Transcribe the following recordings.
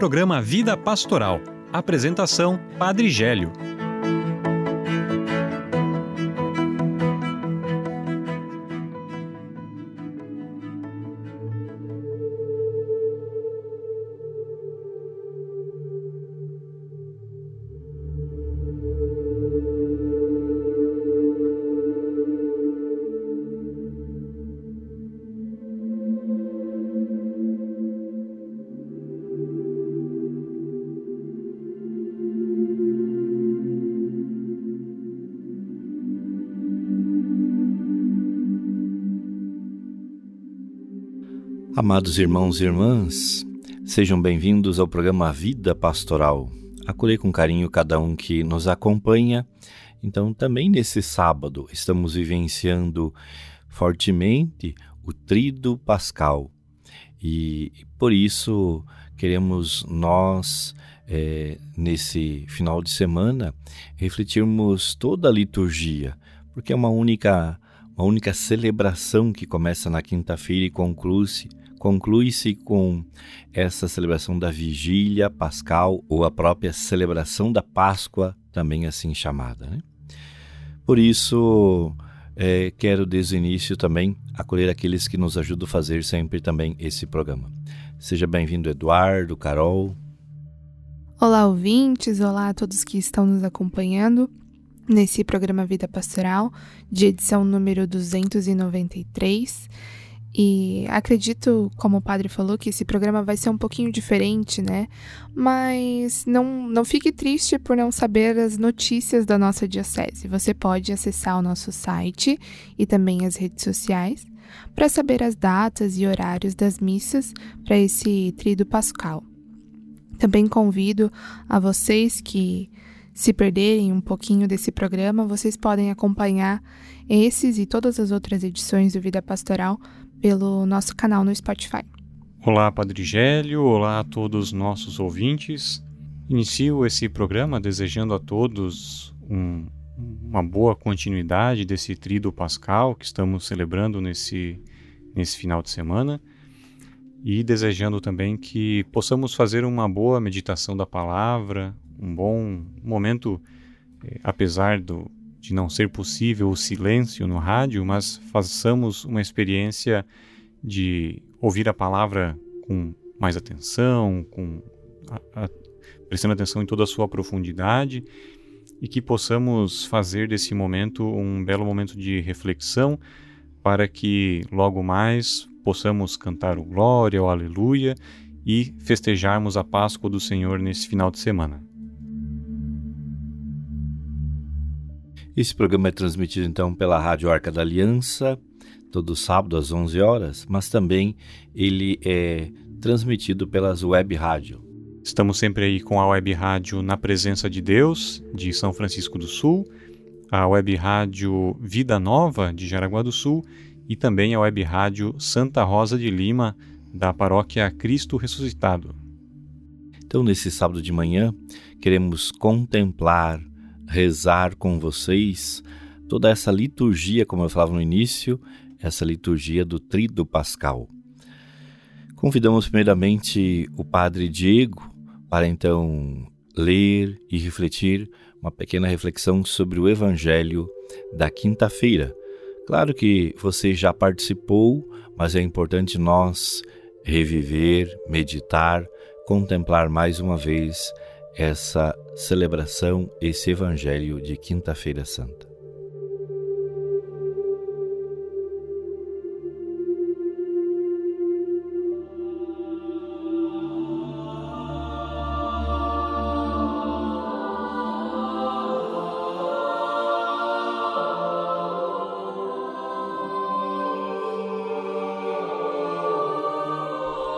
programa Vida Pastoral. Apresentação: Padre Gélio. Amados irmãos e irmãs, sejam bem-vindos ao programa Vida Pastoral. Acolhei com carinho cada um que nos acompanha. Então, também nesse sábado, estamos vivenciando fortemente o Trido Pascal. E por isso queremos nós, é, nesse final de semana, refletirmos toda a liturgia, porque é uma única, uma única celebração que começa na quinta-feira e conclui-se conclui-se com essa celebração da vigília pascal ou a própria celebração da Páscoa, também assim chamada. Né? Por isso, é, quero desde o início também acolher aqueles que nos ajudam a fazer sempre também esse programa. Seja bem-vindo, Eduardo, Carol. Olá, ouvintes, olá a todos que estão nos acompanhando nesse programa Vida Pastoral, de edição número 293. E acredito, como o padre falou, que esse programa vai ser um pouquinho diferente, né? Mas não, não fique triste por não saber as notícias da nossa diocese. Você pode acessar o nosso site e também as redes sociais para saber as datas e horários das missas para esse trido pascal. Também convido a vocês que se perderem um pouquinho desse programa, vocês podem acompanhar esses e todas as outras edições do Vida Pastoral pelo nosso canal no Spotify. Olá, Padre Gélio, olá a todos os nossos ouvintes. Inicio esse programa desejando a todos um, uma boa continuidade desse trido pascal que estamos celebrando nesse, nesse final de semana e desejando também que possamos fazer uma boa meditação da palavra, um bom momento, eh, apesar do, de não ser possível o silêncio no rádio, mas façamos uma experiência de ouvir a palavra com mais atenção, com a, a, prestando atenção em toda a sua profundidade e que possamos fazer desse momento um belo momento de reflexão para que logo mais possamos cantar o glória, o aleluia e festejarmos a Páscoa do Senhor nesse final de semana. Esse programa é transmitido então pela Rádio Arca da Aliança, todo sábado às 11 horas, mas também ele é transmitido pelas web rádio. Estamos sempre aí com a web rádio Na Presença de Deus, de São Francisco do Sul, a web rádio Vida Nova, de Jaraguá do Sul, e também a web rádio Santa Rosa de Lima, da paróquia Cristo Ressuscitado. Então, nesse sábado de manhã, queremos contemplar rezar com vocês toda essa liturgia, como eu falava no início, essa liturgia do Trido Pascal. Convidamos primeiramente o Padre Diego para então ler e refletir uma pequena reflexão sobre o Evangelho da quinta-feira. Claro que você já participou, mas é importante nós reviver, meditar, contemplar mais uma vez essa celebração, esse Evangelho de Quinta-feira Santa.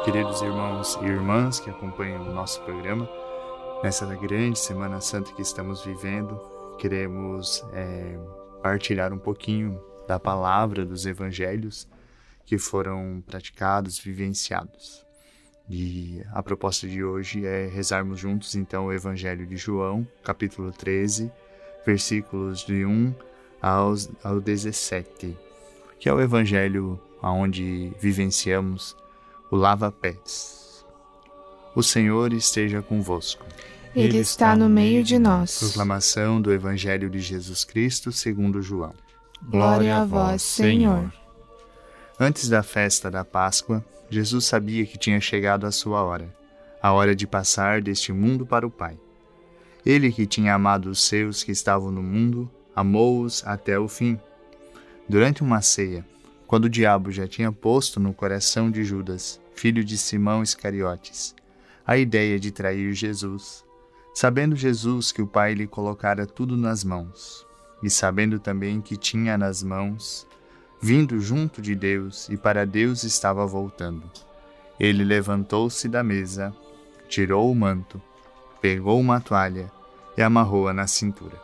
Queridos irmãos e irmãs que acompanham o nosso programa, Nessa grande Semana Santa que estamos vivendo, queremos é, partilhar um pouquinho da palavra dos evangelhos que foram praticados, vivenciados. E a proposta de hoje é rezarmos juntos então o Evangelho de João, capítulo 13, versículos de 1 aos, ao 17, que é o Evangelho onde vivenciamos o lava-pés. O Senhor esteja convosco. Ele está no meio de nós. Proclamação do Evangelho de Jesus Cristo segundo João. Glória a vós, Senhor. Antes da festa da Páscoa, Jesus sabia que tinha chegado a sua hora, a hora de passar deste mundo para o Pai. Ele que tinha amado os seus que estavam no mundo, amou-os até o fim. Durante uma ceia, quando o diabo já tinha posto no coração de Judas, filho de Simão Iscariotes, a ideia de trair Jesus. Sabendo Jesus que o Pai lhe colocara tudo nas mãos, e sabendo também que tinha nas mãos, vindo junto de Deus e para Deus estava voltando, ele levantou-se da mesa, tirou o manto, pegou uma toalha e amarrou-a na cintura.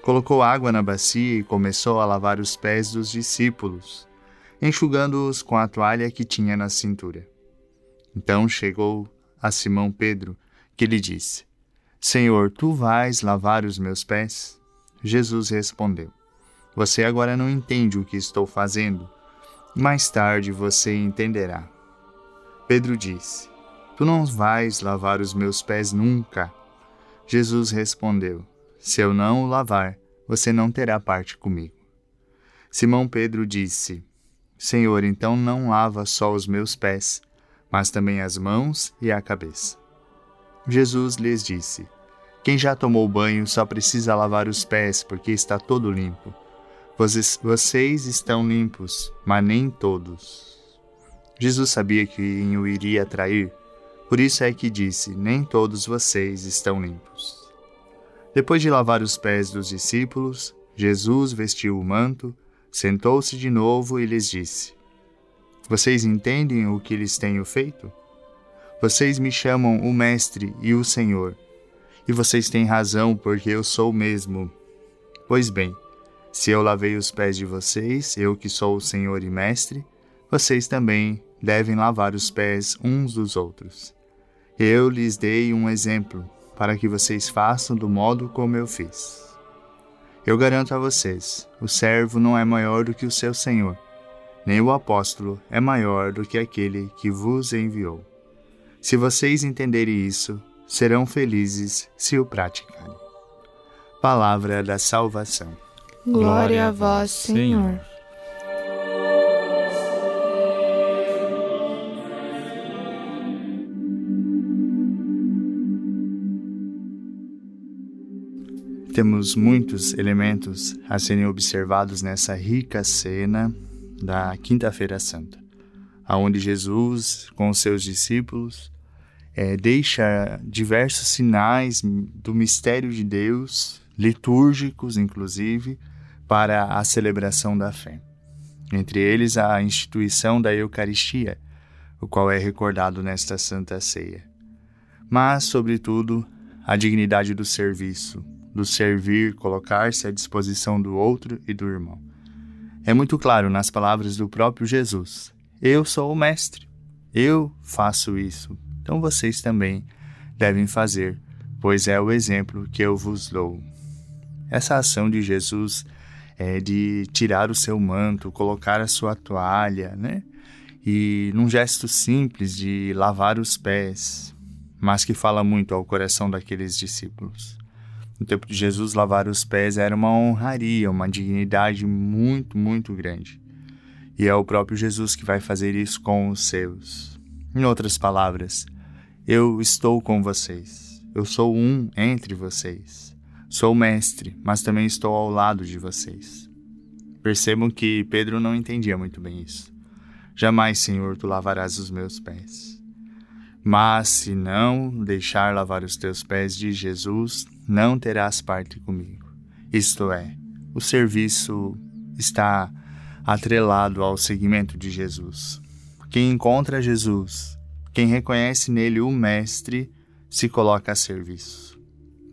Colocou água na bacia e começou a lavar os pés dos discípulos, enxugando-os com a toalha que tinha na cintura. Então chegou a Simão Pedro, que lhe disse: Senhor, tu vais lavar os meus pés? Jesus respondeu: Você agora não entende o que estou fazendo. Mais tarde você entenderá. Pedro disse: Tu não vais lavar os meus pés nunca. Jesus respondeu: Se eu não o lavar, você não terá parte comigo. Simão Pedro disse: Senhor, então não lava só os meus pés, mas também as mãos e a cabeça. Jesus lhes disse: Quem já tomou banho só precisa lavar os pés, porque está todo limpo. Vocês, estão limpos, mas nem todos. Jesus sabia que o iria trair, por isso é que disse: Nem todos vocês estão limpos. Depois de lavar os pés dos discípulos, Jesus vestiu o manto, sentou-se de novo e lhes disse: vocês entendem o que lhes tenho feito? Vocês me chamam o Mestre e o Senhor, e vocês têm razão, porque eu sou mesmo. Pois bem, se eu lavei os pés de vocês, eu que sou o Senhor e Mestre, vocês também devem lavar os pés uns dos outros. Eu lhes dei um exemplo, para que vocês façam do modo como eu fiz. Eu garanto a vocês: o servo não é maior do que o seu senhor nem o apóstolo é maior do que aquele que vos enviou. Se vocês entenderem isso, serão felizes se o praticarem. Palavra da salvação. Glória a vós, Senhor. Temos muitos elementos a serem observados nessa rica cena da Quinta-feira Santa, aonde Jesus, com os seus discípulos, é, deixa diversos sinais do mistério de Deus, litúrgicos inclusive, para a celebração da fé. Entre eles, a instituição da Eucaristia, o qual é recordado nesta Santa Ceia. Mas, sobretudo, a dignidade do serviço, do servir, colocar-se à disposição do outro e do irmão. É muito claro nas palavras do próprio Jesus: Eu sou o Mestre, eu faço isso, então vocês também devem fazer, pois é o exemplo que eu vos dou. Essa ação de Jesus é de tirar o seu manto, colocar a sua toalha, né? E num gesto simples de lavar os pés, mas que fala muito ao coração daqueles discípulos. No tempo de Jesus, lavar os pés era uma honraria, uma dignidade muito, muito grande. E é o próprio Jesus que vai fazer isso com os seus. Em outras palavras, eu estou com vocês. Eu sou um entre vocês. Sou mestre, mas também estou ao lado de vocês. Percebam que Pedro não entendia muito bem isso. Jamais, Senhor, tu lavarás os meus pés. Mas se não deixar lavar os teus pés de Jesus, não terás parte comigo. Isto é, o serviço está atrelado ao seguimento de Jesus. Quem encontra Jesus, quem reconhece nele o Mestre, se coloca a serviço.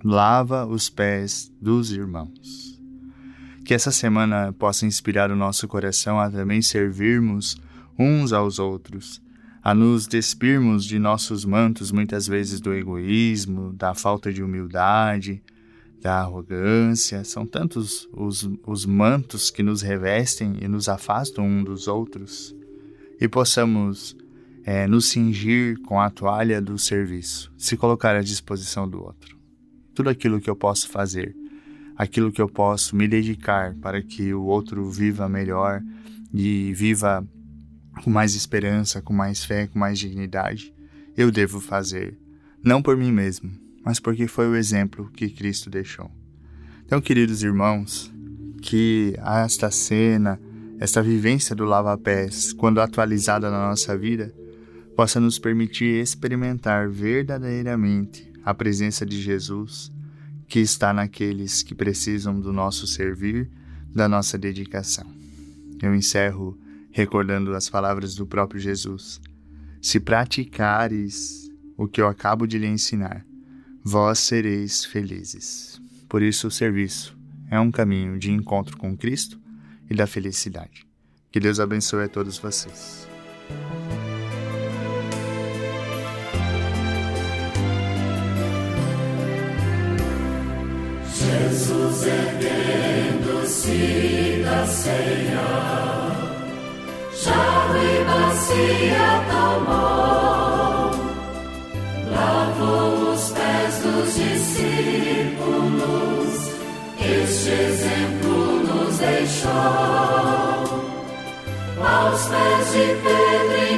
Lava os pés dos irmãos. Que essa semana possa inspirar o nosso coração a também servirmos uns aos outros a nos despirmos de nossos mantos, muitas vezes do egoísmo, da falta de humildade, da arrogância. São tantos os, os mantos que nos revestem e nos afastam um dos outros. E possamos é, nos cingir com a toalha do serviço, se colocar à disposição do outro. Tudo aquilo que eu posso fazer, aquilo que eu posso me dedicar para que o outro viva melhor e viva com mais esperança, com mais fé, com mais dignidade, eu devo fazer, não por mim mesmo, mas porque foi o exemplo que Cristo deixou. Então, queridos irmãos, que esta cena, esta vivência do lava-pés, quando atualizada na nossa vida, possa nos permitir experimentar verdadeiramente a presença de Jesus que está naqueles que precisam do nosso servir, da nossa dedicação. Eu encerro recordando as palavras do próprio Jesus. Se praticares o que eu acabo de lhe ensinar, vós sereis felizes. Por isso, o serviço é um caminho de encontro com Cristo e da felicidade. Que Deus abençoe a todos vocês. Jesus erguendo-se da ceia, jarro e bacia tomou, lavou os pés dos discípulos, este exemplo nos deixou. Aos pés de Pedro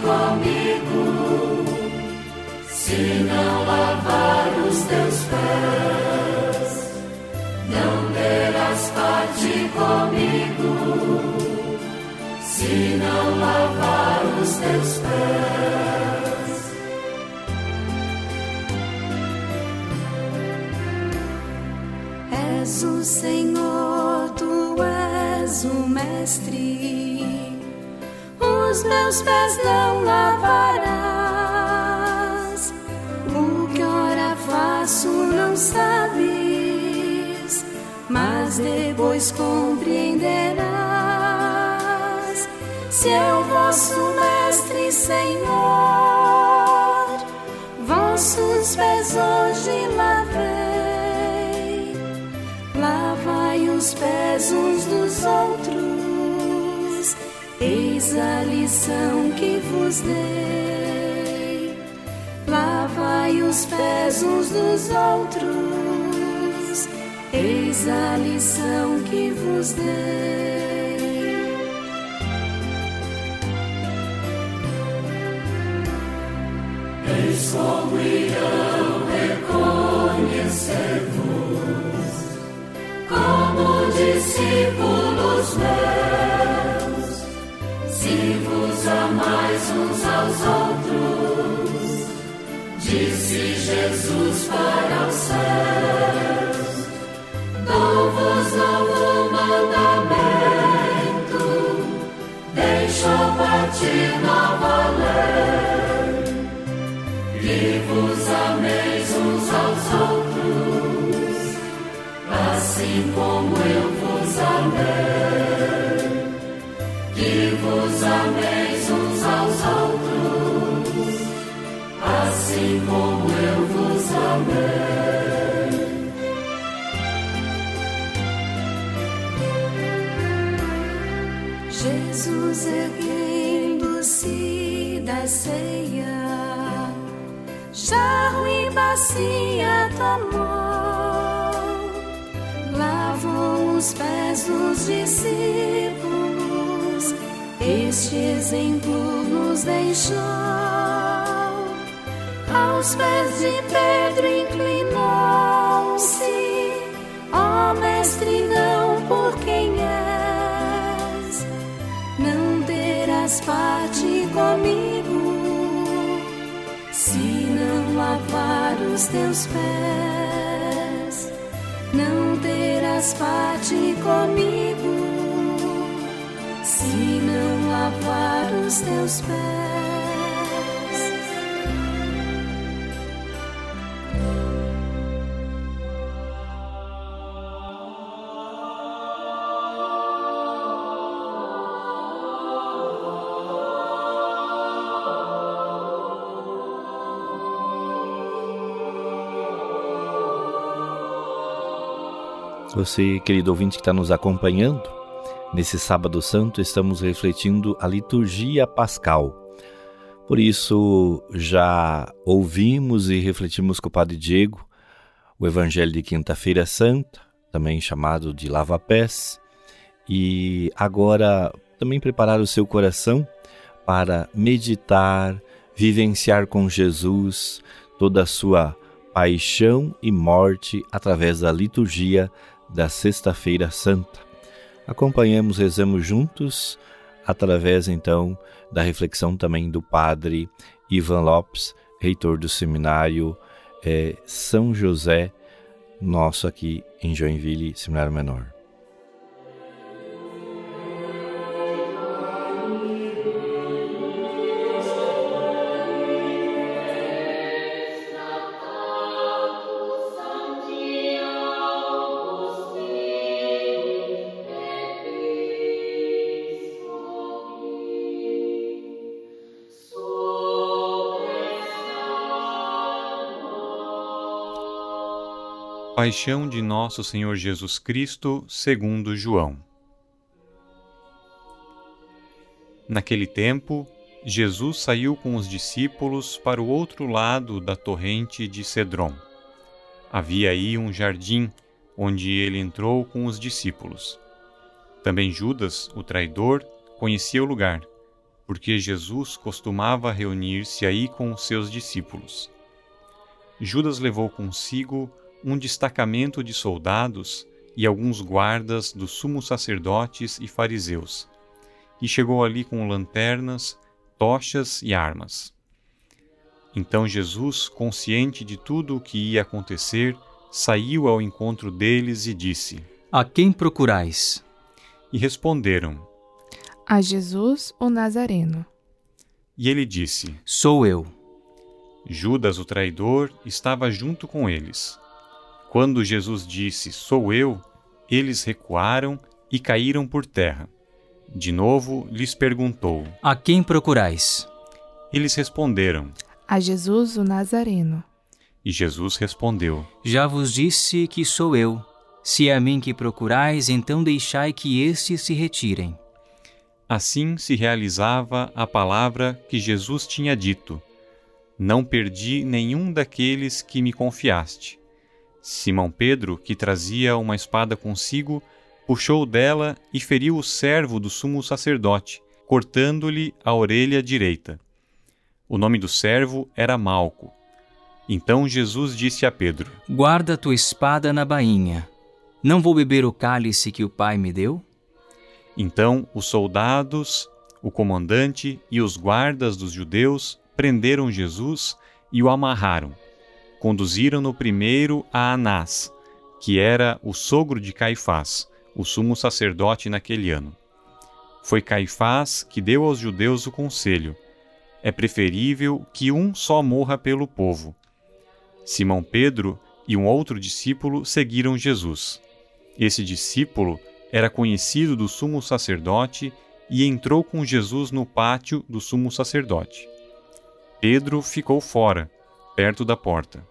comigo, se não lavar os teus pés, não terás parte comigo, se não lavar os teus pés. És o Senhor, tu és o Mestre. Os meus pés não lavarás. O que ora faço não sabes, mas depois compreenderás. Se eu vosso Mestre, Senhor, vossos pés hoje lavei lavai os pés uns dos outros, eis a lição que vos dei. Lavai os pés uns dos outros, eis a lição que vos dei. Eis como irão reconhecer-vos como discípulos meus, se vos amais uns aos outros, disse Jesus para os céus, dou-vos novo mandamento, deixou partir nova lei, que vos ameis uns aos outros. Assim como eu vos amei, vos ameis uns aos outros, assim como eu vos amei. Jesus erguendo-se da ceia, jarro e bacia tomou, lavou os pés dos discípulos, este exemplo nos deixou. Aos pés de Pedro inclinou-se, ó Mestre, não por quem és, não terás parte comigo, se não lavar os teus pés, não terás parte comigo, aos teus Você, querido ouvinte que está nos acompanhando, nesse Sábado Santo estamos refletindo a liturgia pascal. Por isso, já ouvimos e refletimos com o Padre Diego o Evangelho de Quinta-feira Santa, também chamado de Lava-Pés, e agora também preparar o seu coração para meditar, vivenciar com Jesus toda a sua paixão e morte através da liturgia da Sexta-feira Santa. Acompanhamos, rezamos juntos, através então da reflexão também do Padre Ivan Lopes, reitor do seminário é, São José, nosso aqui em Joinville, Seminário Menor. Paixão de Nosso Senhor Jesus Cristo, segundo João. Naquele tempo, Jesus saiu com os discípulos para o outro lado da torrente de Cedron. Havia aí um jardim onde ele entrou com os discípulos. Também Judas, o traidor, conhecia o lugar, porque Jesus costumava reunir-se aí com os seus discípulos. Judas levou consigo um destacamento de soldados e alguns guardas dos sumos sacerdotes e fariseus, e chegou ali com lanternas, tochas e armas. Então Jesus, consciente de tudo o que ia acontecer, saiu ao encontro deles e disse: A quem procurais? E responderam: A Jesus, o Nazareno. E ele disse: Sou eu. Judas, o traidor, estava junto com eles. Quando Jesus disse: Sou eu, eles recuaram e caíram por terra. De novo lhes perguntou: A quem procurais? Eles responderam: A Jesus, o Nazareno. E Jesus respondeu: Já vos disse que sou eu. Se é a mim que procurais, então deixai que estes se retirem. Assim se realizava a palavra que Jesus tinha dito: Não perdi nenhum daqueles que me confiaste. Simão Pedro, que trazia uma espada consigo, puxou dela e feriu o servo do sumo sacerdote, cortando-lhe a orelha direita. O nome do servo era Malco. Então Jesus disse a Pedro: Guarda tua espada na bainha. Não vou beber o cálice que o Pai me deu? Então os soldados, o comandante e os guardas dos judeus prenderam Jesus e o amarraram conduziram-no primeiro a Anás, que era o sogro de Caifás, o sumo sacerdote naquele ano. Foi Caifás que deu aos judeus o conselho: é preferível que um só morra pelo povo. Simão Pedro e um outro discípulo seguiram Jesus. Esse discípulo era conhecido do sumo sacerdote e entrou com Jesus no pátio do sumo sacerdote. Pedro ficou fora, perto da porta.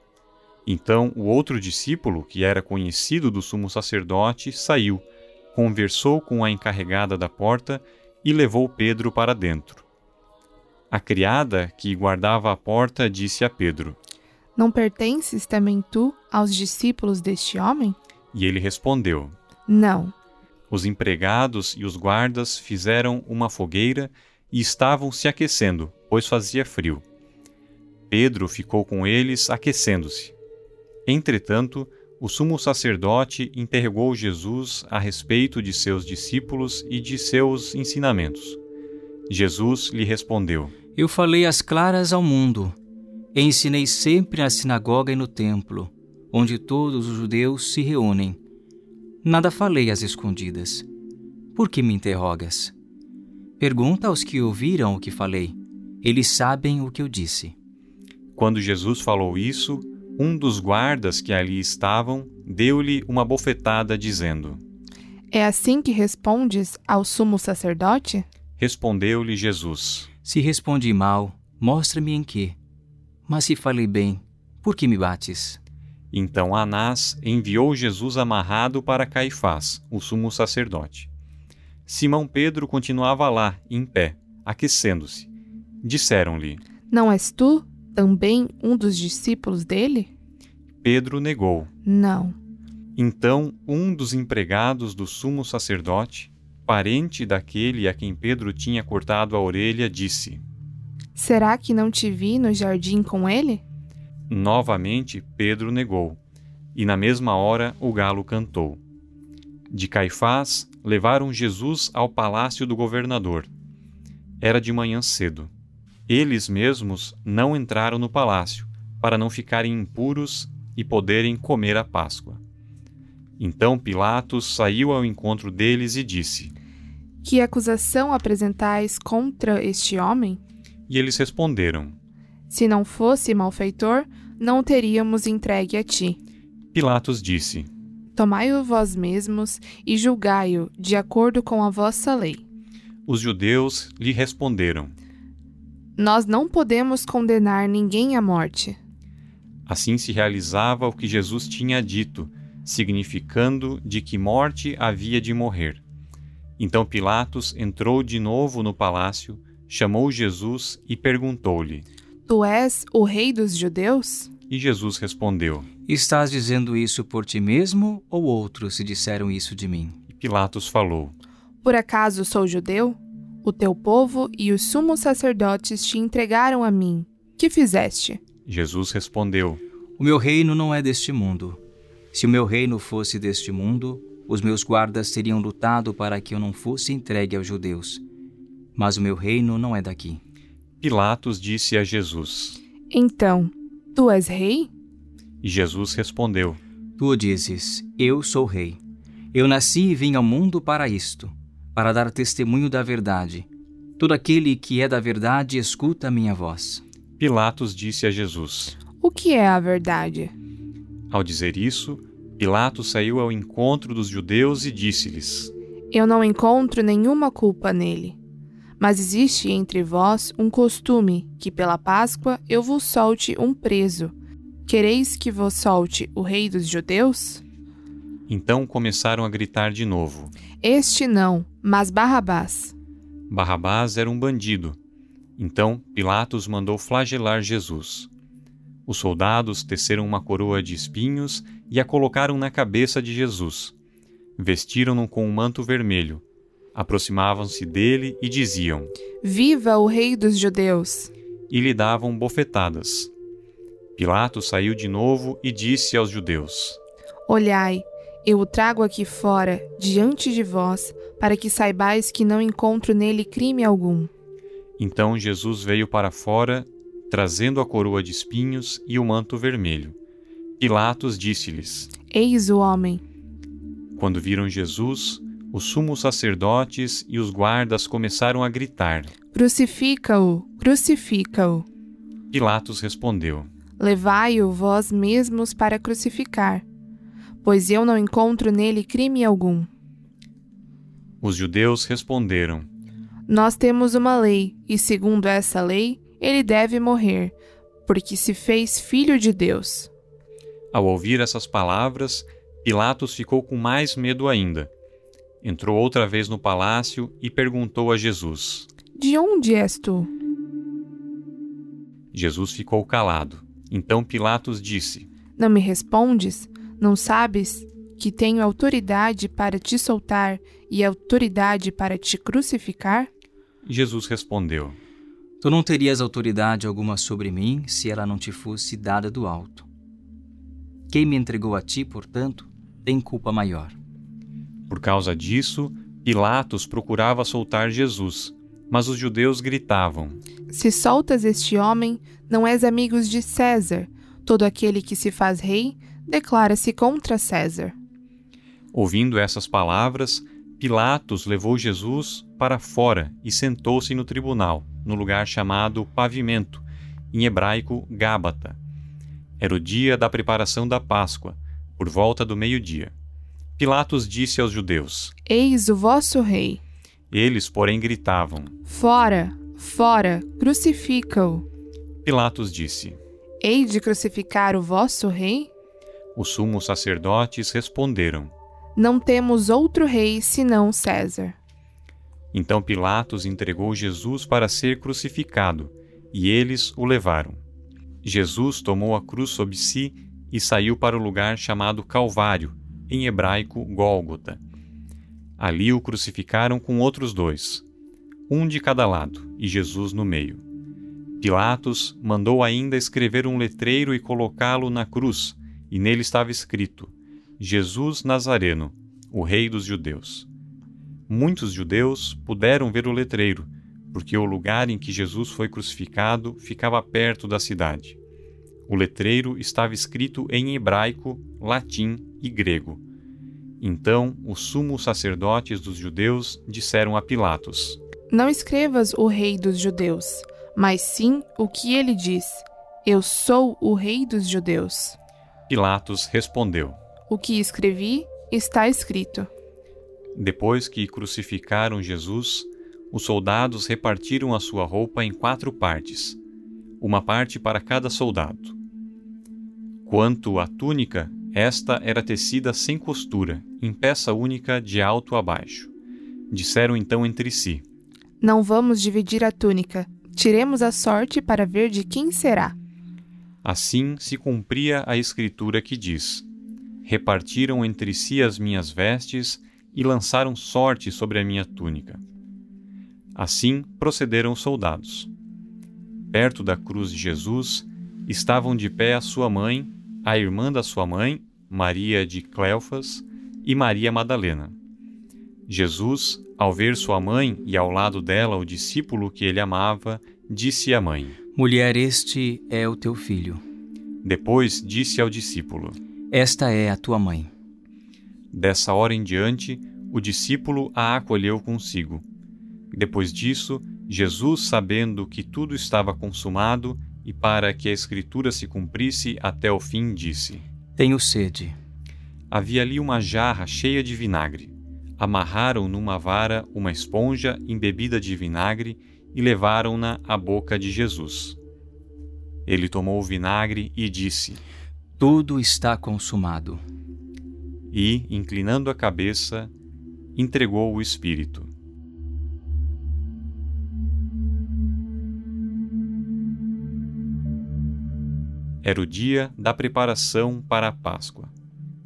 Então o outro discípulo, que era conhecido do sumo sacerdote, saiu, conversou com a encarregada da porta e levou Pedro para dentro. A criada que guardava a porta disse a Pedro: Não pertences também tu aos discípulos deste homem? E ele respondeu: Não. Os empregados e os guardas fizeram uma fogueira e estavam se aquecendo, pois fazia frio. Pedro ficou com eles aquecendo-se. Entretanto, o sumo sacerdote interrogou Jesus a respeito de seus discípulos e de seus ensinamentos. Jesus lhe respondeu: Eu falei às claras ao mundo. Ensinei sempre na sinagoga e no templo, onde todos os judeus se reúnem. Nada falei às escondidas. Por que me interrogas? Pergunta aos que ouviram o que falei. Eles sabem o que eu disse. Quando Jesus falou isso, um dos guardas que ali estavam deu-lhe uma bofetada, dizendo: É assim que respondes ao sumo sacerdote? Respondeu-lhe Jesus: Se respondi mal, mostra-me em que. Mas se falei bem, por que me bates? Então Anás enviou Jesus amarrado para Caifás, o sumo sacerdote. Simão Pedro continuava lá, em pé, aquecendo-se. Disseram-lhe: Não és tu também um dos discípulos dele? Pedro negou. Não. Então um dos empregados do sumo sacerdote, parente daquele a quem Pedro tinha cortado a orelha, disse: Será que não te vi no jardim com ele? Novamente Pedro negou, e na mesma hora o galo cantou. De Caifás levaram Jesus ao palácio do governador. Era de manhã cedo. Eles mesmos não entraram no palácio, para não ficarem impuros e poderem comer a Páscoa. Então Pilatos saiu ao encontro deles e disse: Que acusação apresentais contra este homem? E eles responderam: Se não fosse malfeitor, não o teríamos entregue a ti. Pilatos disse: Tomai-o vós mesmos e julgai-o de acordo com a vossa lei. Os judeus lhe responderam: Nós não podemos condenar ninguém à morte. Assim se realizava o que Jesus tinha dito, significando de que morte havia de morrer. Então Pilatos entrou de novo no palácio, chamou Jesus e perguntou-lhe: Tu és o rei dos judeus? E Jesus respondeu: Estás dizendo isso por ti mesmo ou outros se disseram isso de mim? E Pilatos falou: Por acaso sou judeu? O teu povo e os sumos sacerdotes te entregaram a mim. Que fizeste? Jesus respondeu: O meu reino não é deste mundo. Se o meu reino fosse deste mundo, os meus guardas teriam lutado para que eu não fosse entregue aos judeus. Mas o meu reino não é daqui. Pilatos disse a Jesus: Então, tu és rei? E Jesus respondeu: Tu o dizes, eu sou rei. Eu nasci e vim ao mundo para isto, para dar testemunho da verdade. Todo aquele que é da verdade escuta a minha voz. Pilatos disse a Jesus: O que é a verdade? Ao dizer isso, Pilatos saiu ao encontro dos judeus e disse-lhes: Eu não encontro nenhuma culpa nele. Mas existe entre vós um costume que pela Páscoa eu vos solte um preso. Quereis que vos solte o rei dos judeus? Então começaram a gritar de novo. Este não, mas Barrabás. Barrabás era um bandido. Então Pilatos mandou flagelar Jesus. Os soldados teceram uma coroa de espinhos e a colocaram na cabeça de Jesus. Vestiram-no com um manto vermelho. Aproximavam-se dele e diziam: Viva o rei dos judeus! E lhe davam bofetadas. Pilatos saiu de novo e disse aos judeus: Olhai, eu o trago aqui fora, diante de vós, para que saibais que não encontro nele crime algum. Então Jesus veio para fora, trazendo a coroa de espinhos e o manto vermelho. Pilatos disse-lhes: Eis o homem. Quando viram Jesus, os sumos sacerdotes e os guardas começaram a gritar. Crucifica-o, crucifica-o. Pilatos respondeu: Levai-o vós mesmos para crucificar, pois eu não encontro nele crime algum. Os judeus responderam: Nós temos uma lei, e segundo essa lei, ele deve morrer, porque se fez filho de Deus. Ao ouvir essas palavras, Pilatos ficou com mais medo ainda. Entrou outra vez no palácio e perguntou a Jesus: De onde és tu? Jesus ficou calado. Então Pilatos disse: Não me respondes? Não sabes que tenho autoridade para te soltar e autoridade para te crucificar? Jesus respondeu: Tu não terias autoridade alguma sobre mim se ela não te fosse dada do alto. Quem me entregou a ti, portanto, tem culpa maior. Por causa disso, Pilatos procurava soltar Jesus, mas os judeus gritavam: Se soltas este homem, não és amigos de César. Todo aquele que se faz rei declara-se contra César. Ouvindo essas palavras, Pilatos levou Jesus para fora e sentou-se no tribunal, no lugar chamado Pavimento, em hebraico Gábata. Era o dia da preparação da Páscoa, por volta do meio-dia. Pilatos disse aos judeus: Eis o vosso rei. Eles, porém, gritavam: Fora, fora, crucifica-o. Pilatos disse: Hei de crucificar o vosso rei? Os sumos sacerdotes responderam: Não temos outro rei senão César. Então Pilatos entregou Jesus para ser crucificado, e eles o levaram. Jesus tomou a cruz sob si e saiu para o lugar chamado Calvário, em hebraico Gólgota. Ali o crucificaram com outros dois, um de cada lado e Jesus no meio. Pilatos mandou ainda escrever um letreiro e colocá-lo na cruz, e nele estava escrito: Jesus Nazareno, o Rei dos Judeus. Muitos judeus puderam ver o letreiro, porque o lugar em que Jesus foi crucificado ficava perto da cidade. O letreiro estava escrito em hebraico, latim e grego. Então os sumos sacerdotes dos judeus disseram a Pilatos: Não escrevas o rei dos judeus, mas sim o que ele diz: Eu sou o rei dos judeus. Pilatos respondeu: O que escrevi está escrito. Depois que crucificaram Jesus, os soldados repartiram a sua roupa em quatro partes, uma parte para cada soldado. Quanto à túnica, esta era tecida sem costura, em peça única de alto a baixo. Disseram então entre si: Não vamos dividir a túnica, tiremos a sorte para ver de quem será. Assim se cumpria a escritura que diz: Repartiram entre si as minhas vestes e lançaram sorte sobre a minha túnica. Assim procederam os soldados. Perto da cruz de Jesus estavam de pé a sua mãe, a irmã da sua mãe, Maria de Cleofas, e Maria Madalena. Jesus, ao ver sua mãe e ao lado dela o discípulo que ele amava, disse à mãe: Mulher, este é o teu filho. Depois disse ao discípulo: Esta é a tua mãe. Dessa hora em diante, o discípulo a acolheu consigo. Depois disso, Jesus, sabendo que tudo estava consumado e para que a Escritura se cumprisse até o fim, disse: Tenho sede. Havia ali uma jarra cheia de vinagre. Amarraram numa vara uma esponja embebida de vinagre e levaram-na à boca de Jesus. Ele tomou o vinagre e disse: Tudo está consumado. E, inclinando a cabeça, entregou o Espírito. Era o dia da preparação para a Páscoa.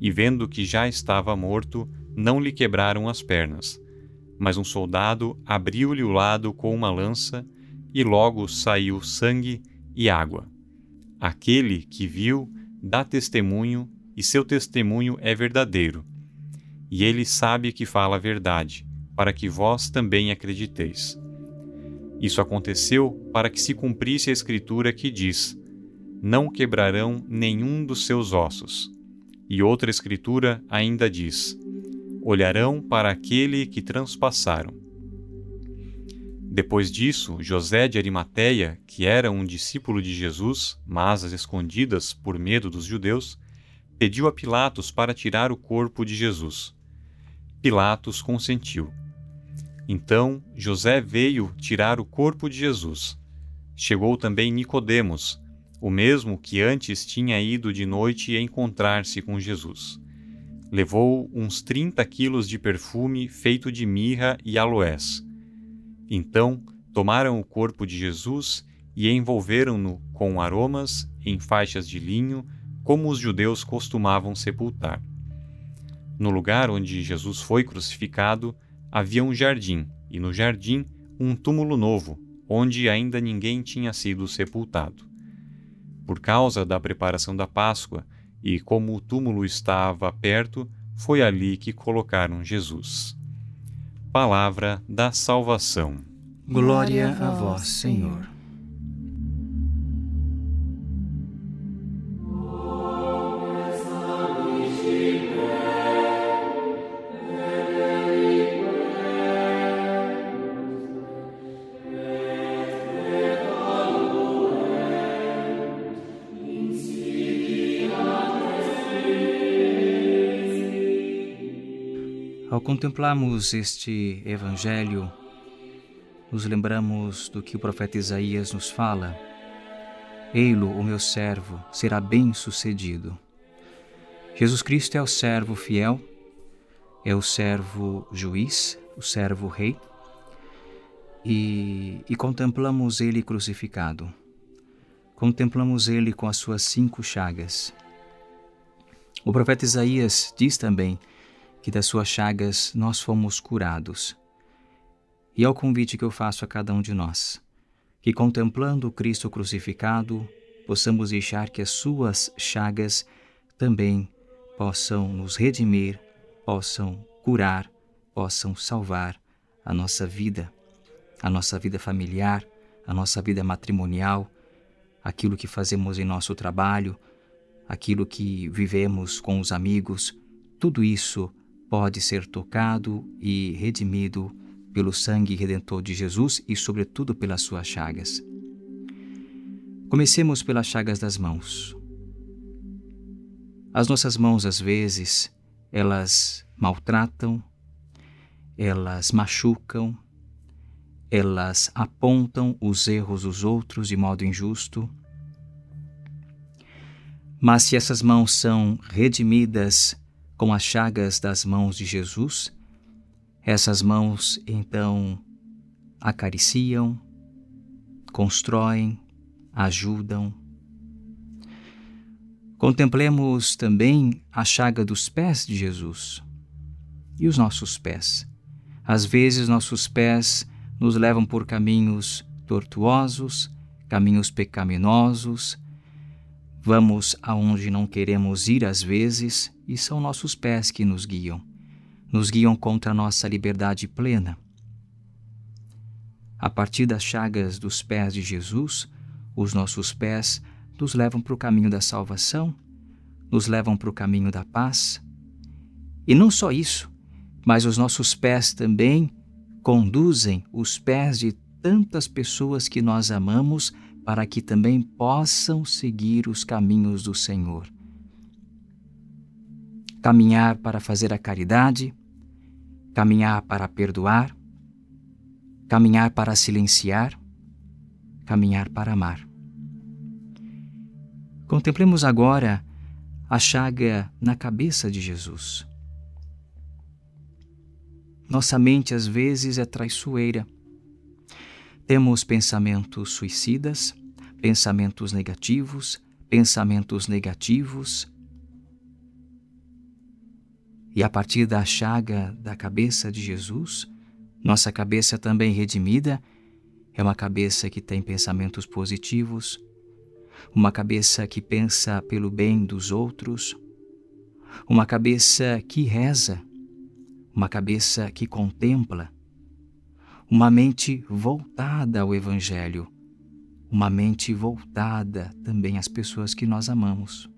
e vendo que já estava morto, não lhe quebraram as pernas, mas um soldado abriu-lhe o lado com uma lança e logo saiu sangue e água. Aquele que viu dá testemunho e seu testemunho é verdadeiro. E ele sabe que fala a verdade, para que vós também acrediteis. Isso aconteceu para que se cumprisse a Escritura que diz: Não quebrarão nenhum dos seus ossos. E outra Escritura ainda diz: Olharão para aquele que transpassaram. Depois disso, José de Arimateia, que era um discípulo de Jesus, mas às escondidas por medo dos judeus, pediu a Pilatos para tirar o corpo de Jesus. Pilatos consentiu. Então José veio tirar o corpo de Jesus. Chegou também Nicodemos, o mesmo que antes tinha ido de noite encontrar-se com Jesus. Levou uns trinta quilos de perfume feito de mirra e aloés. Então tomaram o corpo de Jesus e envolveram-no com aromas em faixas de linho, como os judeus costumavam sepultar. No lugar onde Jesus foi crucificado, havia um jardim, e no jardim um túmulo novo, onde ainda ninguém tinha sido sepultado. Por causa da preparação da Páscoa e como o túmulo estava perto, foi ali que colocaram Jesus. Palavra da salvação. Glória a vós, Senhor. Senhor. Ao contemplarmos este Evangelho, nos lembramos do que o profeta Isaías nos fala. Ei-lo, o meu servo, será bem sucedido. Jesus Cristo é o servo fiel, é o servo juiz, o servo rei, e, e contemplamos ele crucificado. Contemplamos ele com as suas cinco chagas. O profeta Isaías diz também que das suas chagas nós fomos curados. E é o convite que eu faço a cada um de nós, que contemplando Cristo crucificado, possamos deixar que as suas chagas também possam nos redimir, possam curar, possam salvar a nossa vida, a nossa vida familiar, a nossa vida matrimonial, aquilo que fazemos em nosso trabalho, aquilo que vivemos com os amigos, tudo isso pode ser tocado e redimido pelo sangue redentor de Jesus e, sobretudo, pelas suas chagas. Comecemos pelas chagas das mãos. As nossas mãos, às vezes, elas maltratam, elas machucam, elas apontam os erros dos outros de modo injusto. Mas se essas mãos são redimidas com as chagas das mãos de Jesus, essas mãos então acariciam, constroem, ajudam. Contemplemos também a chaga dos pés de Jesus e os nossos pés. Às vezes, nossos pés nos levam por caminhos tortuosos, caminhos pecaminosos, Vamos aonde não queremos ir às vezes e são nossos pés que nos guiam, nos guiam contra a nossa liberdade plena. A partir das chagas dos pés de Jesus, os nossos pés nos levam para o caminho da salvação, nos levam para o caminho da paz. E não só isso, mas os nossos pés também conduzem os pés de tantas pessoas que nós amamos para que também possam seguir os caminhos do Senhor. Caminhar para fazer a caridade, caminhar para perdoar, caminhar para silenciar, caminhar para amar. Contemplemos agora a chaga na cabeça de Jesus. Nossa mente às vezes é traiçoeira. Temos pensamentos suicidas, pensamentos negativos, pensamentos negativos. E a partir da chaga da cabeça de Jesus, nossa cabeça também redimida é uma cabeça que tem pensamentos positivos, uma cabeça que pensa pelo bem dos outros, uma cabeça que reza, uma cabeça que contempla, uma mente voltada ao Evangelho uma mente voltada também às pessoas que nós amamos.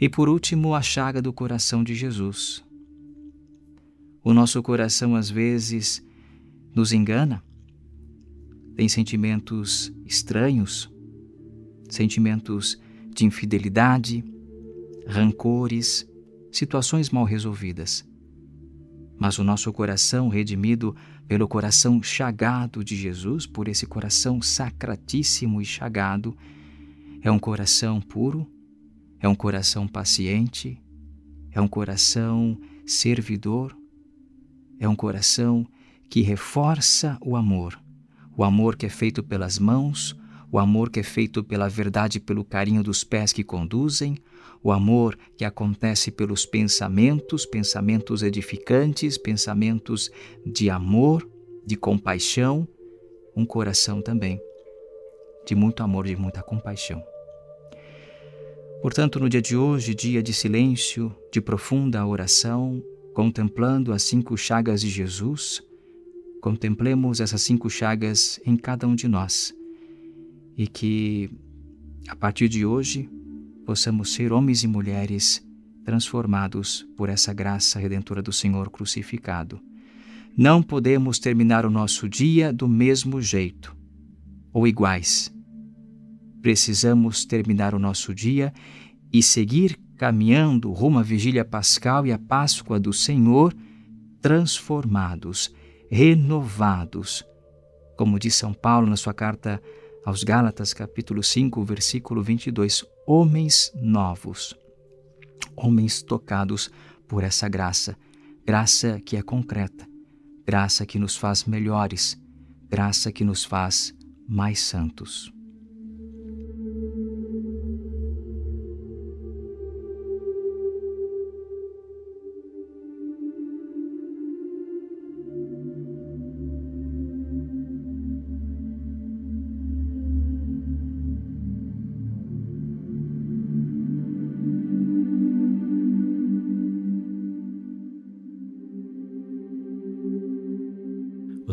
E por último, a chaga do coração de Jesus. O nosso coração às vezes nos engana, tem sentimentos estranhos, sentimentos de infidelidade, rancores, situações mal resolvidas. Mas o nosso coração redimido pelo coração chagado de Jesus, por esse coração sacratíssimo e chagado, é um coração puro, é um coração paciente, é um coração servidor, é um coração que reforça o amor, o amor que é feito pelas mãos, o amor que é feito pela verdade, pelo carinho dos pés que conduzem, o amor que acontece pelos pensamentos, pensamentos edificantes, pensamentos de amor, de compaixão, um coração também de muito amor, de muita compaixão. Portanto, no dia de hoje, dia de silêncio, de profunda oração, contemplando as cinco chagas de Jesus, contemplemos essas cinco chagas em cada um de nós e que, a partir de hoje, possamos ser homens e mulheres transformados por essa graça redentora do Senhor crucificado. Não podemos terminar o nosso dia do mesmo jeito ou iguais. Precisamos terminar o nosso dia e seguir caminhando rumo à vigília pascal e à Páscoa do Senhor, transformados, renovados. Como diz São Paulo na sua carta aos Gálatas, capítulo 5, versículo 22, homens novos, homens tocados por essa graça, graça que é concreta, graça que nos faz melhores, graça que nos faz mais santos.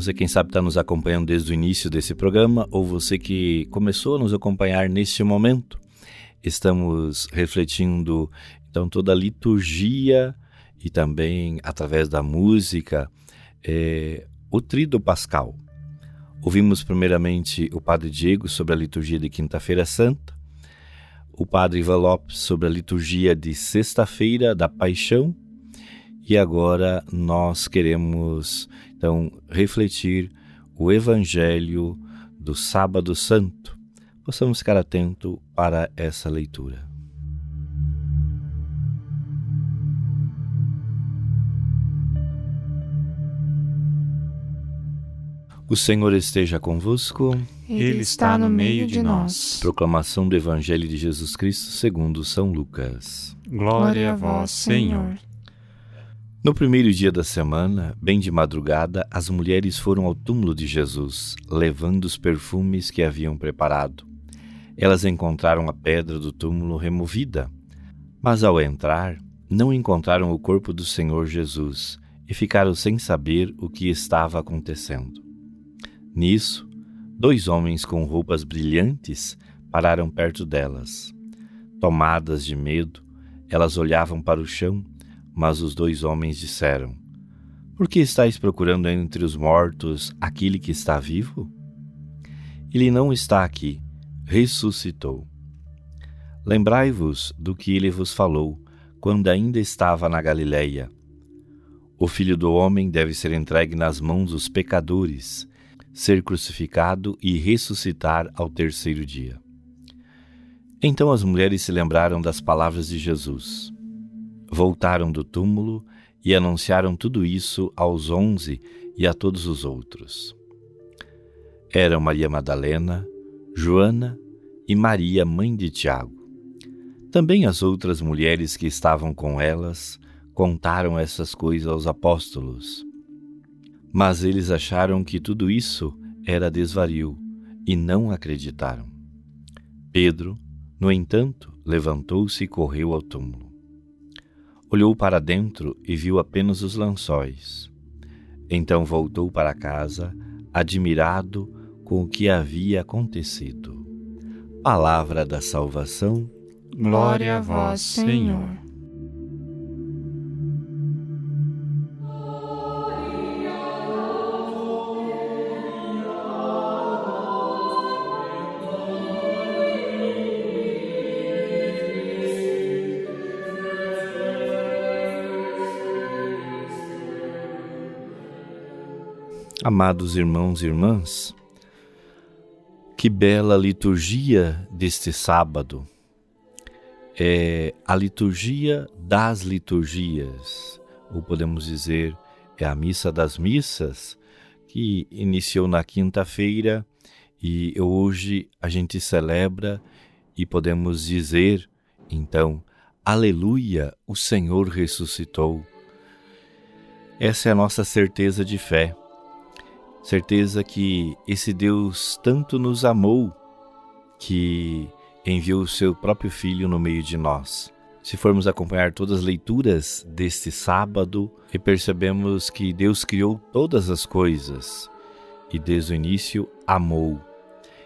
Você, quem sabe, está nos acompanhando desde o início desse programa, ou você que começou a nos acompanhar neste momento. Estamos refletindo, então, toda a liturgia e também, através da música, é, o Trido Pascal. Ouvimos primeiramente o Padre Diego sobre a liturgia de Quinta-feira Santa, o Padre Ivan Lopes sobre a liturgia de Sexta-feira da Paixão, e agora nós queremos então refletir o Evangelho do Sábado Santo. Possamos ficar atento para essa leitura. O Senhor esteja convosco. Ele está no meio de nós. Proclamação do Evangelho de Jesus Cristo segundo São Lucas. Glória a vós, Senhor. No primeiro dia da semana, bem de madrugada, as mulheres foram ao túmulo de Jesus, levando os perfumes que haviam preparado. Elas encontraram a pedra do túmulo removida, mas ao entrar, não encontraram o corpo do Senhor Jesus e ficaram sem saber o que estava acontecendo. Nisso, dois homens com roupas brilhantes pararam perto delas. Tomadas de medo, elas olhavam para o chão mas os dois homens disseram: Por que estáis procurando entre os mortos aquele que está vivo? Ele não está aqui, ressuscitou. Lembrai-vos do que ele vos falou quando ainda estava na Galileia. O filho do homem deve ser entregue nas mãos dos pecadores, ser crucificado e ressuscitar ao terceiro dia. Então as mulheres se lembraram das palavras de Jesus voltaram do túmulo e anunciaram tudo isso aos onze e a todos os outros. Eram Maria Madalena, Joana e Maria, mãe de Tiago. Também as outras mulheres que estavam com elas contaram essas coisas aos apóstolos. Mas eles acharam que tudo isso era desvario e não acreditaram. Pedro, no entanto, levantou-se e correu ao túmulo. Olhou para dentro e viu apenas os lençóis. Então voltou para casa, admirado com o que havia acontecido. Palavra da salvação. Glória a vós, Senhor. Amados irmãos e irmãs, que bela liturgia deste sábado. É a liturgia das liturgias, ou podemos dizer, é a missa das missas, que iniciou na quinta-feira e hoje a gente celebra e podemos dizer, então, Aleluia, o Senhor ressuscitou. Essa é a nossa certeza de fé certeza que esse Deus tanto nos amou que enviou o seu próprio Filho no meio de nós. Se formos acompanhar todas as leituras deste sábado, e percebemos que Deus criou todas as coisas e desde o início amou.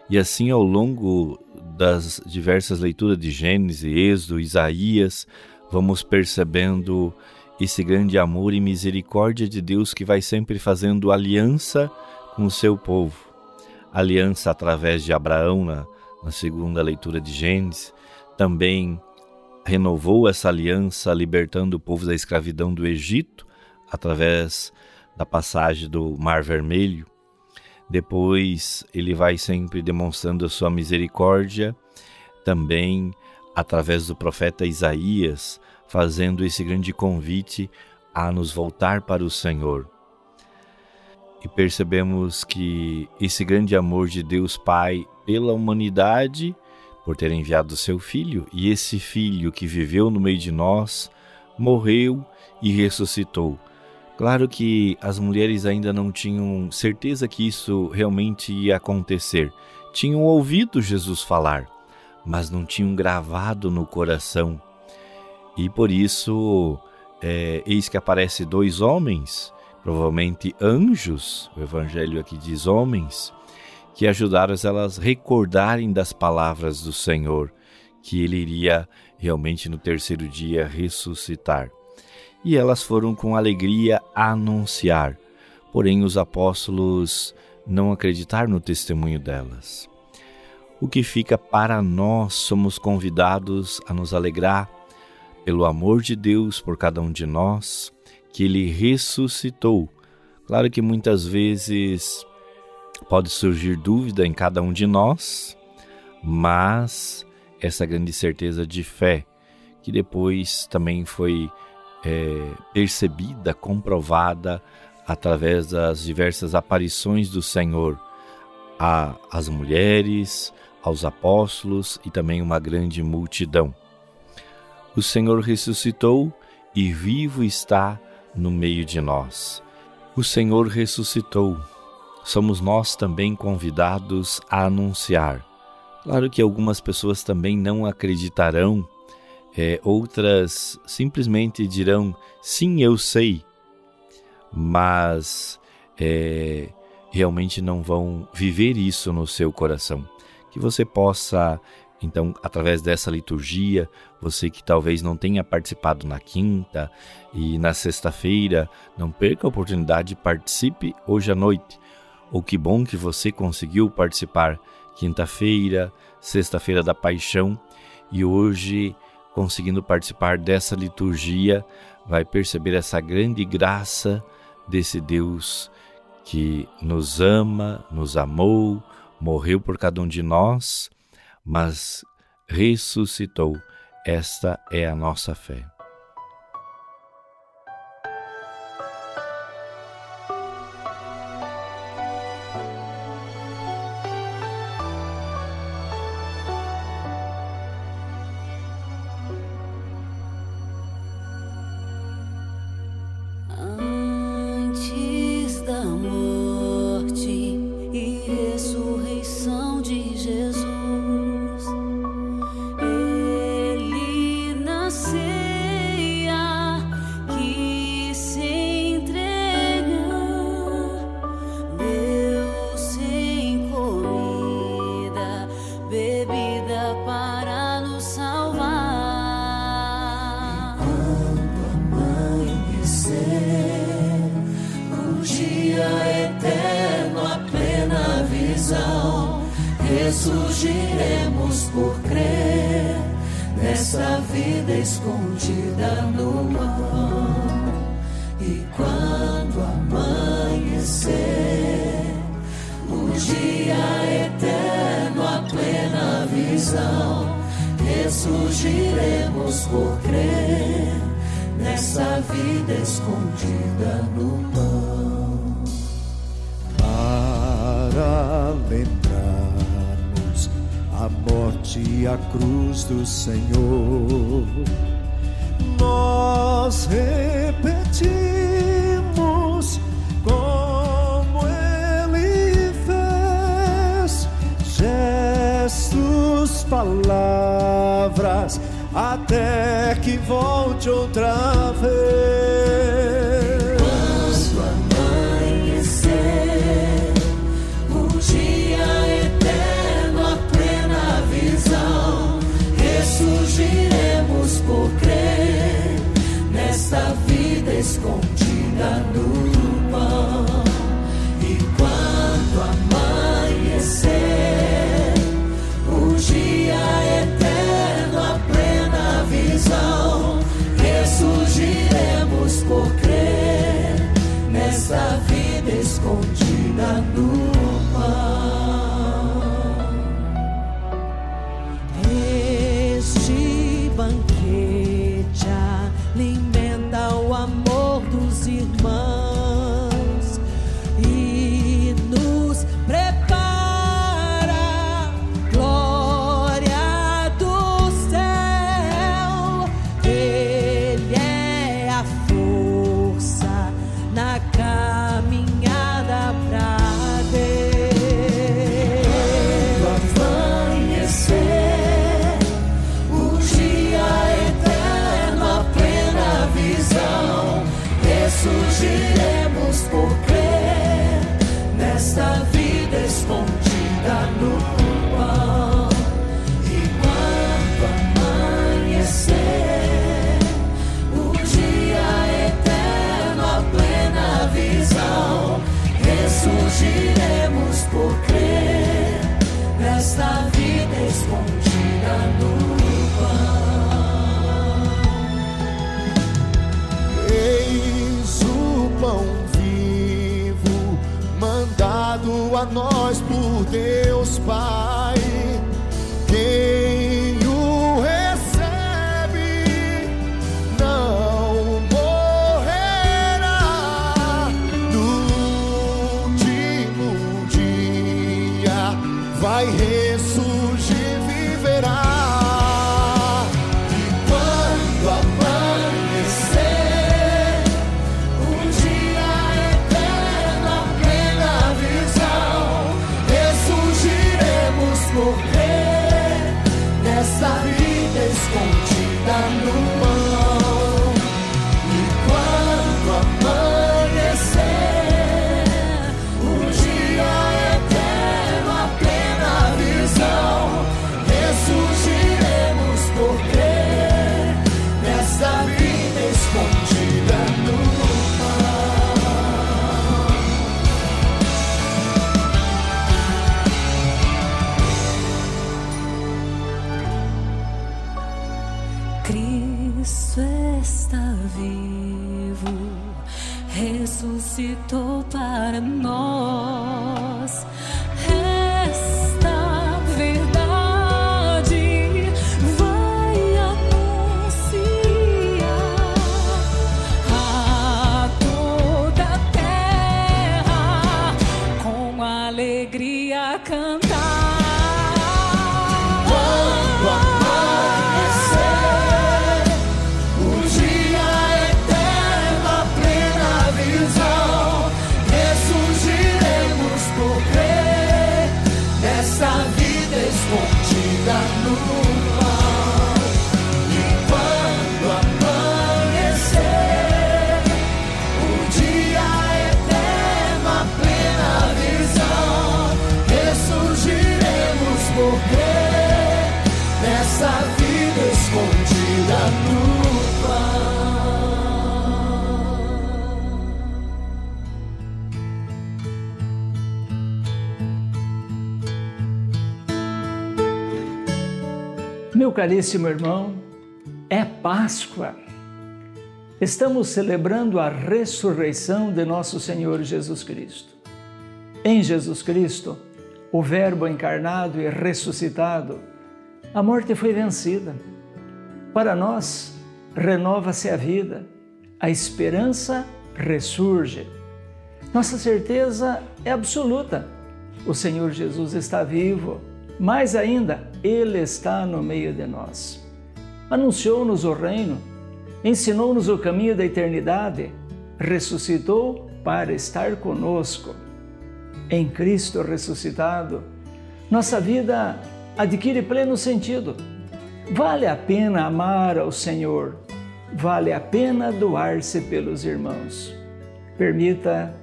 E assim, ao longo das diversas leituras de Gênesis, Êxodo, Isaías, vamos percebendo esse grande amor e misericórdia de Deus que vai sempre fazendo aliança com o seu povo. Aliança através de Abraão na, na segunda leitura de Gênesis, também renovou essa aliança libertando o povo da escravidão do Egito através da passagem do Mar Vermelho. Depois ele vai sempre demonstrando a sua misericórdia também através do profeta Isaías, fazendo esse grande convite a nos voltar para o Senhor. E percebemos que esse grande amor de Deus Pai pela humanidade, por ter enviado seu filho, e esse filho que viveu no meio de nós, morreu e ressuscitou. Claro que as mulheres ainda não tinham certeza que isso realmente ia acontecer. Tinham ouvido Jesus falar, mas não tinham gravado no coração. E por isso, é, eis que aparece dois homens, provavelmente anjos, o evangelho aqui diz homens, que ajudaram elas a recordarem das palavras do Senhor, que ele iria realmente no terceiro dia ressuscitar. E elas foram com alegria anunciar, porém os apóstolos não acreditaram no testemunho delas. O que fica para nós, somos convidados a nos alegrar pelo amor de Deus por cada um de nós, que Ele ressuscitou. Claro que muitas vezes pode surgir dúvida em cada um de nós, mas essa grande certeza de fé, que depois também foi é, percebida, comprovada através das diversas aparições do Senhor às mulheres, aos apóstolos e também uma grande multidão. O Senhor ressuscitou e vivo está no meio de nós. O Senhor ressuscitou. Somos nós também convidados a anunciar. Claro que algumas pessoas também não acreditarão, é, outras simplesmente dirão: sim, eu sei, mas é, realmente não vão viver isso no seu coração que você possa, então, através dessa liturgia, você que talvez não tenha participado na quinta e na sexta-feira, não perca a oportunidade, participe hoje à noite. Ou que bom que você conseguiu participar quinta-feira, sexta-feira da paixão e hoje conseguindo participar dessa liturgia, vai perceber essa grande graça desse Deus que nos ama, nos amou, morreu por cada um de nós, mas ressuscitou. Esta é a nossa fé. Ressurgiremos por crer nessa vida escondida no pão. E quando amanhecer, o dia eterno, a plena visão, ressurgiremos por crer nessa vida escondida no pão. Para lembrar morte e a cruz do Senhor. Nós repetimos como ele fez, gestos, palavras, até que volte outra vez. Escondida no caríssimo irmão, é Páscoa. Estamos celebrando a ressurreição de nosso Senhor Jesus Cristo. Em Jesus Cristo, o Verbo encarnado e ressuscitado, a morte foi vencida. Para nós, renova-se a vida, a esperança ressurge. Nossa certeza é absoluta. O Senhor Jesus está vivo. Mais ainda, Ele está no meio de nós. Anunciou-nos o reino, ensinou-nos o caminho da eternidade, ressuscitou para estar conosco. Em Cristo ressuscitado, nossa vida adquire pleno sentido. Vale a pena amar ao Senhor, vale a pena doar-se pelos irmãos. Permita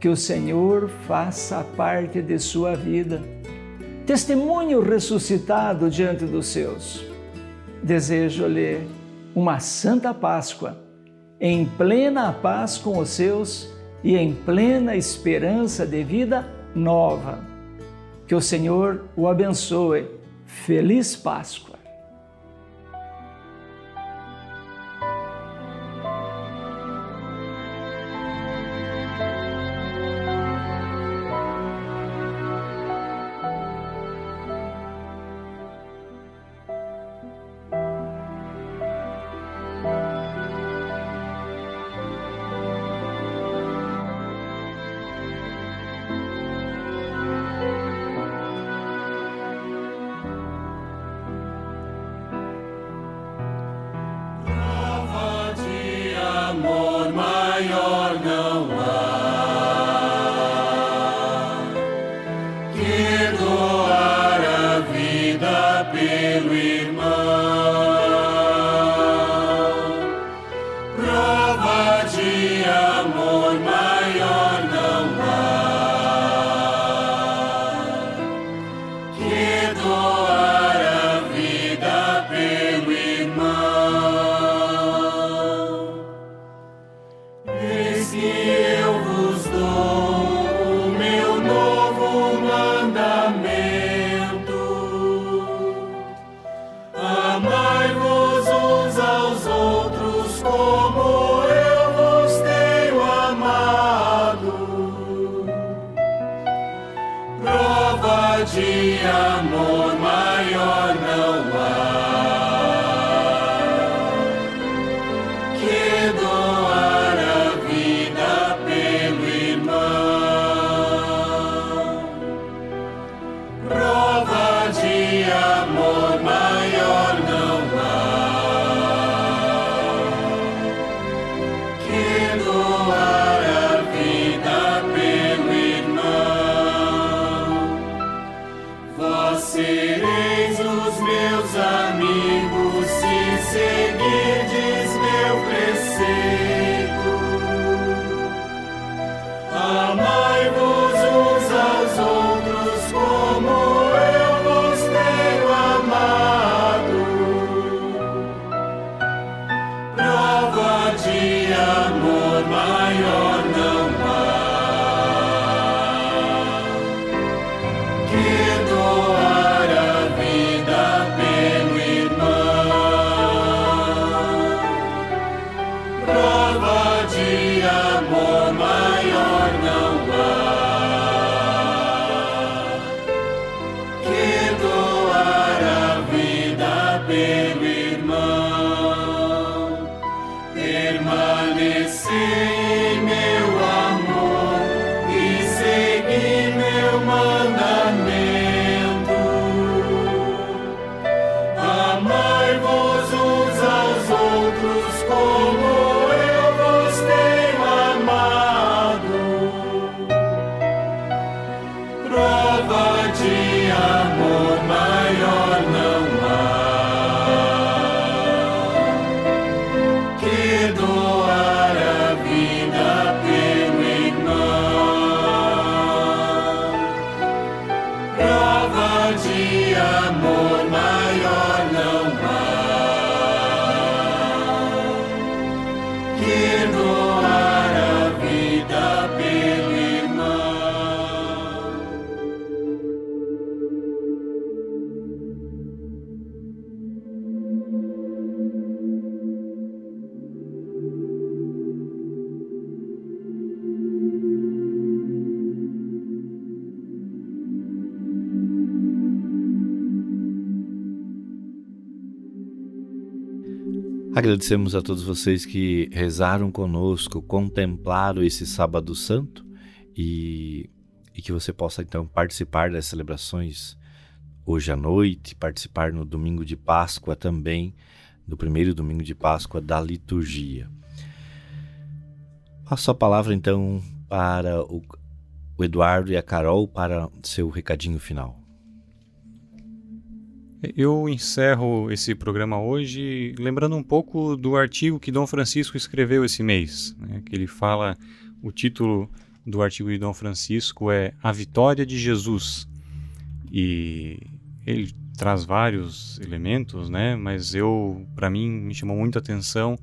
que o Senhor faça parte de sua vida. Testemunho ressuscitado diante dos seus. Desejo-lhe uma santa Páscoa, em plena paz com os seus e em plena esperança de vida nova. Que o Senhor o abençoe. Feliz Páscoa! Pelo irmão. Permanecei Agradecemos a todos vocês que rezaram conosco, contemplaram esse Sábado Santo e, e que você possa então participar das celebrações hoje à noite, participar no domingo de Páscoa também, no primeiro domingo de Páscoa da liturgia. Passo a palavra então para o Eduardo e a Carol para seu recadinho final. Eu encerro esse programa hoje lembrando um pouco do artigo que Dom Francisco escreveu esse mês, né, que ele fala, o título do artigo de Dom Francisco é A Vitória de Jesus. E ele traz vários elementos, né, mas eu, para mim, me chamou muita atenção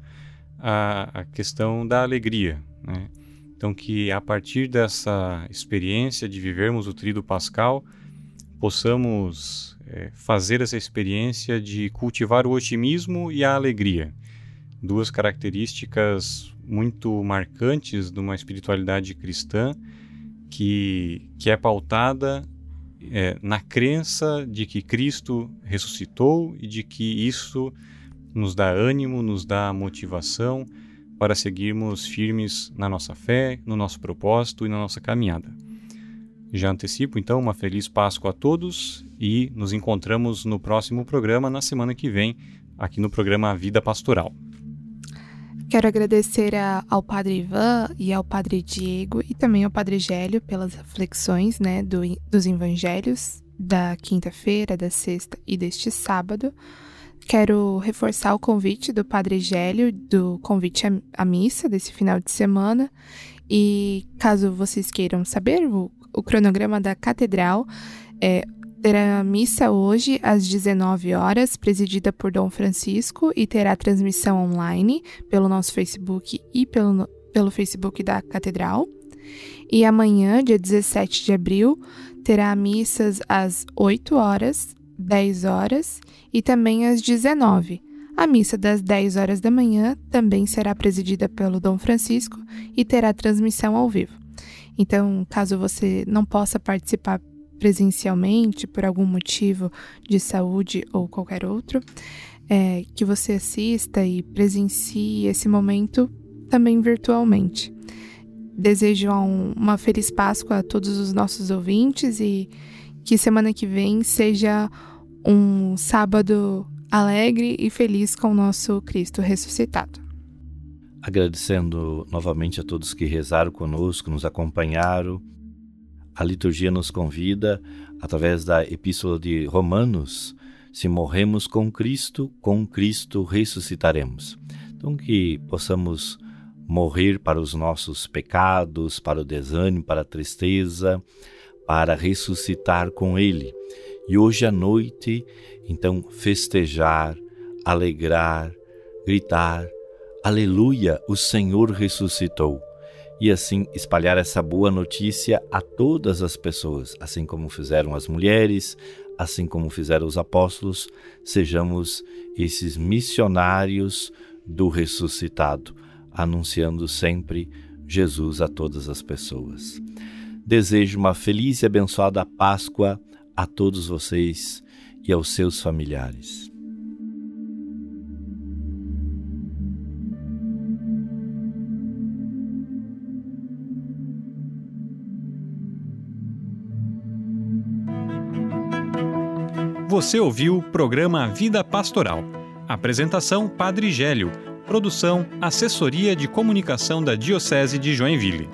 a, a questão da alegria, né? Então que a partir dessa experiência de vivermos o Tríduo Pascal, possamos é, fazer essa experiência de cultivar o otimismo e a alegria, duas características muito marcantes de uma espiritualidade cristã que, que é pautada é, na crença de que Cristo ressuscitou e de que isso nos dá ânimo, nos dá motivação para seguirmos firmes na nossa fé, no nosso propósito e na nossa caminhada. Já antecipo então uma feliz Páscoa a todos e nos encontramos no próximo programa na semana que vem, aqui no programa Vida Pastoral. Quero agradecer a, ao Padre Ivan e ao Padre Diego e também ao Padre Gélio pelas reflexões né, do, dos evangelhos da quinta-feira, da sexta e deste sábado. Quero reforçar o convite do Padre Gélio, do convite à missa desse final de semana. E caso vocês queiram saber, o, o cronograma da Catedral é, terá missa hoje às 19 horas, presidida por Dom Francisco, e terá transmissão online pelo nosso Facebook e pelo, pelo Facebook da Catedral. E amanhã, dia 17 de abril, terá missas às 8 horas, 10 horas e também às 19. A missa das 10 horas da manhã também será presidida pelo Dom Francisco e terá transmissão ao vivo. Então, caso você não possa participar presencialmente por algum motivo de saúde ou qualquer outro, é, que você assista e presencie esse momento também virtualmente. Desejo um, uma feliz Páscoa a todos os nossos ouvintes e que semana que vem seja um sábado alegre e feliz com o nosso Cristo ressuscitado. Agradecendo novamente a todos que rezaram conosco, nos acompanharam a liturgia nos convida, através da Epístola de Romanos, se morremos com Cristo, com Cristo ressuscitaremos. Então, que possamos morrer para os nossos pecados, para o desânimo, para a tristeza, para ressuscitar com Ele. E hoje à noite, então, festejar, alegrar, gritar: Aleluia, o Senhor ressuscitou e assim espalhar essa boa notícia a todas as pessoas, assim como fizeram as mulheres, assim como fizeram os apóstolos, sejamos esses missionários do ressuscitado, anunciando sempre Jesus a todas as pessoas. Desejo uma feliz e abençoada Páscoa a todos vocês e aos seus familiares. Você ouviu o programa Vida Pastoral. Apresentação Padre Gélio. Produção Assessoria de Comunicação da Diocese de Joinville.